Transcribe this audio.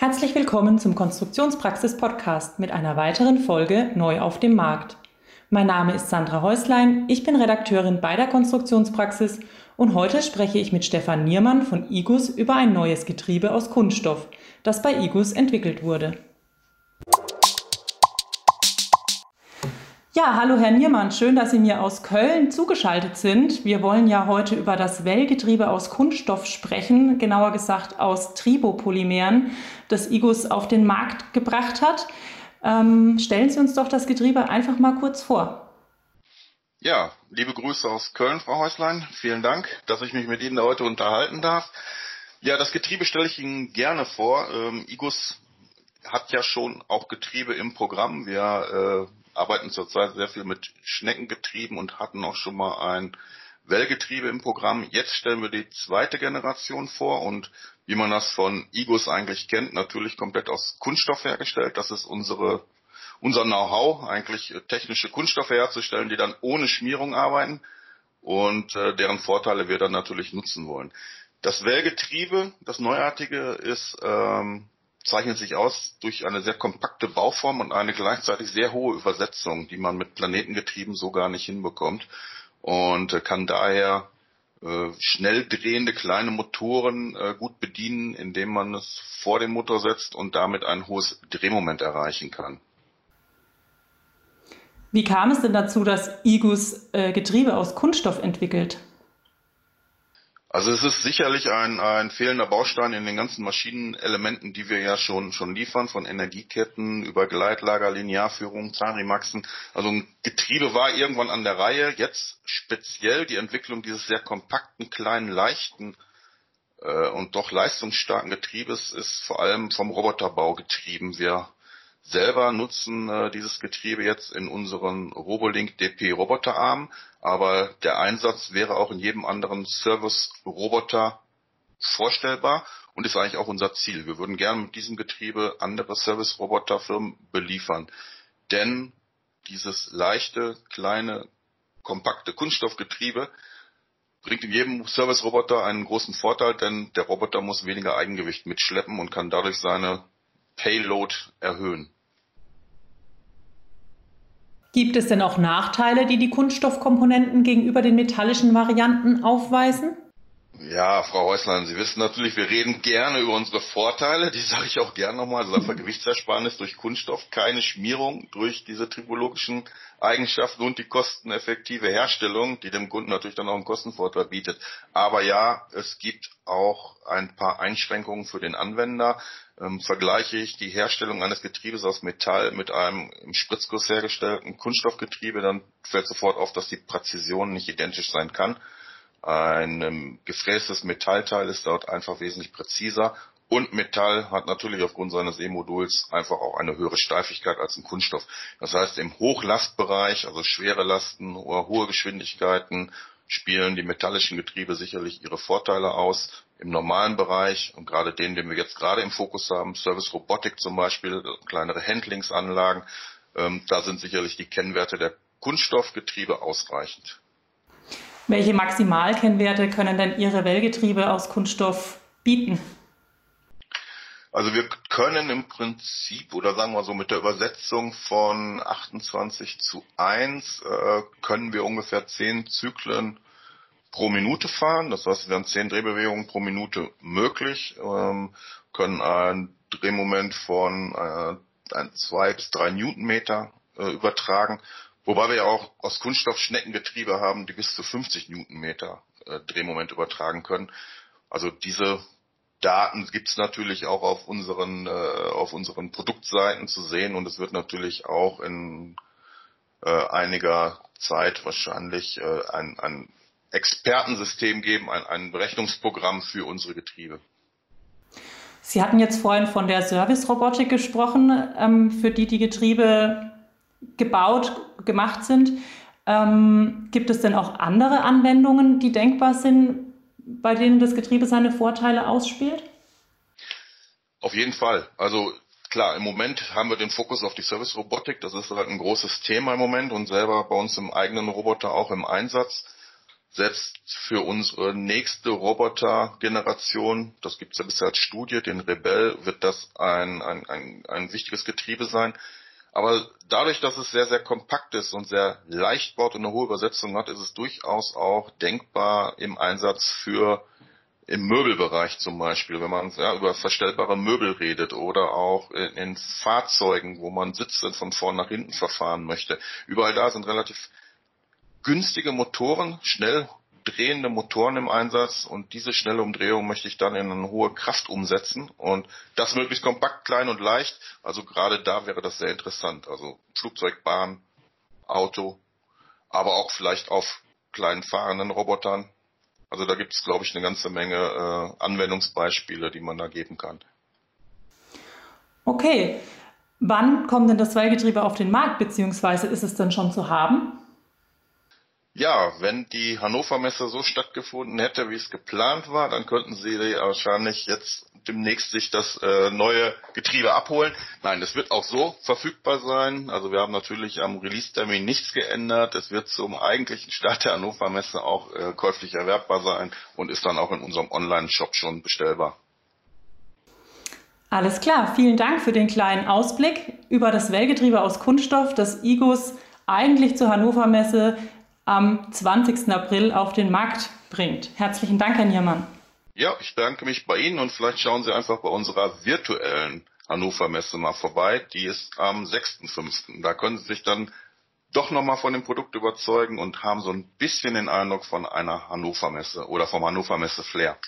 Herzlich willkommen zum Konstruktionspraxis Podcast mit einer weiteren Folge Neu auf dem Markt. Mein Name ist Sandra Häuslein, ich bin Redakteurin bei der Konstruktionspraxis und heute spreche ich mit Stefan Niermann von IGUS über ein neues Getriebe aus Kunststoff, das bei IGUS entwickelt wurde. Ja, hallo Herr Niermann, schön, dass Sie mir aus Köln zugeschaltet sind. Wir wollen ja heute über das Wellgetriebe aus Kunststoff sprechen, genauer gesagt aus Tribopolymeren, das IGUS auf den Markt gebracht hat. Ähm, stellen Sie uns doch das Getriebe einfach mal kurz vor. Ja, liebe Grüße aus Köln, Frau Häuslein. Vielen Dank, dass ich mich mit Ihnen heute unterhalten darf. Ja, das Getriebe stelle ich Ihnen gerne vor. Ähm, IGUS hat ja schon auch Getriebe im Programm. Wir äh, arbeiten zurzeit sehr viel mit Schneckengetrieben und hatten auch schon mal ein Wellgetriebe im Programm. Jetzt stellen wir die zweite Generation vor und wie man das von Igos eigentlich kennt, natürlich komplett aus Kunststoff hergestellt. Das ist unsere, unser Know-how, eigentlich technische Kunststoffe herzustellen, die dann ohne Schmierung arbeiten und äh, deren Vorteile wir dann natürlich nutzen wollen. Das Wellgetriebe, das Neuartige, ist ähm, zeichnet sich aus durch eine sehr kompakte Bauform und eine gleichzeitig sehr hohe Übersetzung, die man mit Planetengetrieben so gar nicht hinbekommt und äh, kann daher äh, schnell drehende kleine Motoren äh, gut bedienen, indem man es vor den Motor setzt und damit ein hohes Drehmoment erreichen kann. Wie kam es denn dazu, dass IGUS Getriebe aus Kunststoff entwickelt? Also es ist sicherlich ein, ein fehlender Baustein in den ganzen Maschinenelementen, die wir ja schon, schon liefern, von Energieketten über Gleitlager, Linearführung, Zahnrimaxen. Also ein Getriebe war irgendwann an der Reihe. Jetzt speziell die Entwicklung dieses sehr kompakten, kleinen, leichten äh, und doch leistungsstarken Getriebes ist vor allem vom Roboterbau getrieben. Wir selber nutzen äh, dieses Getriebe jetzt in unseren Robolink DP Roboterarm, aber der Einsatz wäre auch in jedem anderen Service Roboter vorstellbar und ist eigentlich auch unser Ziel. Wir würden gerne mit diesem Getriebe andere Service Roboterfirmen beliefern, denn dieses leichte, kleine, kompakte Kunststoffgetriebe bringt in jedem Service-Roboter einen großen Vorteil, denn der Roboter muss weniger Eigengewicht mitschleppen und kann dadurch seine Payload erhöhen. Gibt es denn auch Nachteile, die die Kunststoffkomponenten gegenüber den metallischen Varianten aufweisen? Ja, Frau Häuslein, Sie wissen natürlich, wir reden gerne über unsere Vorteile. Die sage ich auch gerne nochmal. Also einfach Gewichtsersparnis durch Kunststoff, keine Schmierung durch diese tribologischen Eigenschaften und die kosteneffektive Herstellung, die dem Kunden natürlich dann auch einen Kostenvorteil bietet. Aber ja, es gibt auch ein paar Einschränkungen für den Anwender. Ähm, vergleiche ich die Herstellung eines Getriebes aus Metall mit einem im Spritzguss hergestellten Kunststoffgetriebe, dann fällt sofort auf, dass die Präzision nicht identisch sein kann. Ein gefrästes Metallteil ist dort einfach wesentlich präziser und Metall hat natürlich aufgrund seines E-Moduls einfach auch eine höhere Steifigkeit als ein Kunststoff. Das heißt, im Hochlastbereich, also schwere Lasten oder hohe Geschwindigkeiten, spielen die metallischen Getriebe sicherlich ihre Vorteile aus. Im normalen Bereich und gerade den, den wir jetzt gerade im Fokus haben, Service Robotik zum Beispiel, kleinere Handlingsanlagen, ähm, da sind sicherlich die Kennwerte der Kunststoffgetriebe ausreichend. Welche Maximalkennwerte können denn Ihre Wellgetriebe aus Kunststoff bieten? Also wir können im Prinzip oder sagen wir so mit der Übersetzung von 28 zu 1 äh, können wir ungefähr 10 Zyklen pro Minute fahren. Das heißt, wir haben 10 Drehbewegungen pro Minute möglich, ähm, können ein Drehmoment von äh, 2 bis 3 Newtonmeter äh, übertragen Wobei wir ja auch aus Kunststoff Schneckengetriebe haben, die bis zu 50 Newtonmeter äh, Drehmoment übertragen können. Also diese Daten gibt es natürlich auch auf unseren, äh, auf unseren Produktseiten zu sehen und es wird natürlich auch in äh, einiger Zeit wahrscheinlich äh, ein, ein Expertensystem geben, ein, ein Berechnungsprogramm für unsere Getriebe. Sie hatten jetzt vorhin von der Service-Robotik gesprochen, ähm, für die die Getriebe gebaut, gemacht sind. Ähm, gibt es denn auch andere Anwendungen, die denkbar sind, bei denen das Getriebe seine Vorteile ausspielt? Auf jeden Fall. Also klar, im Moment haben wir den Fokus auf die Service-Robotik. Das ist halt ein großes Thema im Moment und selber bei uns im eigenen Roboter auch im Einsatz. setzt für unsere nächste Roboter-Generation, das gibt es ja bisher als Studie, den Rebell, wird das ein, ein, ein, ein wichtiges Getriebe sein. Aber dadurch, dass es sehr, sehr kompakt ist und sehr leicht baut und eine hohe Übersetzung hat, ist es durchaus auch denkbar im Einsatz für im Möbelbereich zum Beispiel, wenn man ja, über verstellbare Möbel redet oder auch in, in Fahrzeugen, wo man Sitze von vorn nach hinten verfahren möchte. Überall da sind relativ günstige Motoren, schnell drehende Motoren im Einsatz und diese schnelle Umdrehung möchte ich dann in eine hohe Kraft umsetzen und das möglichst kompakt, klein und leicht. Also gerade da wäre das sehr interessant. Also Flugzeug, Bahn, Auto, aber auch vielleicht auf kleinen fahrenden Robotern. Also da gibt es, glaube ich, eine ganze Menge äh, Anwendungsbeispiele, die man da geben kann. Okay, wann kommt denn das Zweigetriebe auf den Markt, beziehungsweise ist es dann schon zu haben? Ja, wenn die Hannover Messe so stattgefunden hätte, wie es geplant war, dann könnten sie wahrscheinlich jetzt demnächst sich das äh, neue Getriebe abholen. Nein, es wird auch so verfügbar sein. Also wir haben natürlich am Release-Termin nichts geändert. Es wird zum eigentlichen Start der Hannover Messe auch äh, käuflich erwerbbar sein und ist dann auch in unserem Online-Shop schon bestellbar. Alles klar, vielen Dank für den kleinen Ausblick über das Wellgetriebe aus Kunststoff, das IGUS eigentlich zur Hannover Messe am 20. April auf den Markt bringt. Herzlichen Dank, Herr Niermann. Ja, ich danke mich bei Ihnen und vielleicht schauen Sie einfach bei unserer virtuellen Hannover Messe mal vorbei. Die ist am 6.5. Da können Sie sich dann doch nochmal von dem Produkt überzeugen und haben so ein bisschen den Eindruck von einer Hannover Messe oder vom Hannover Messe Flair.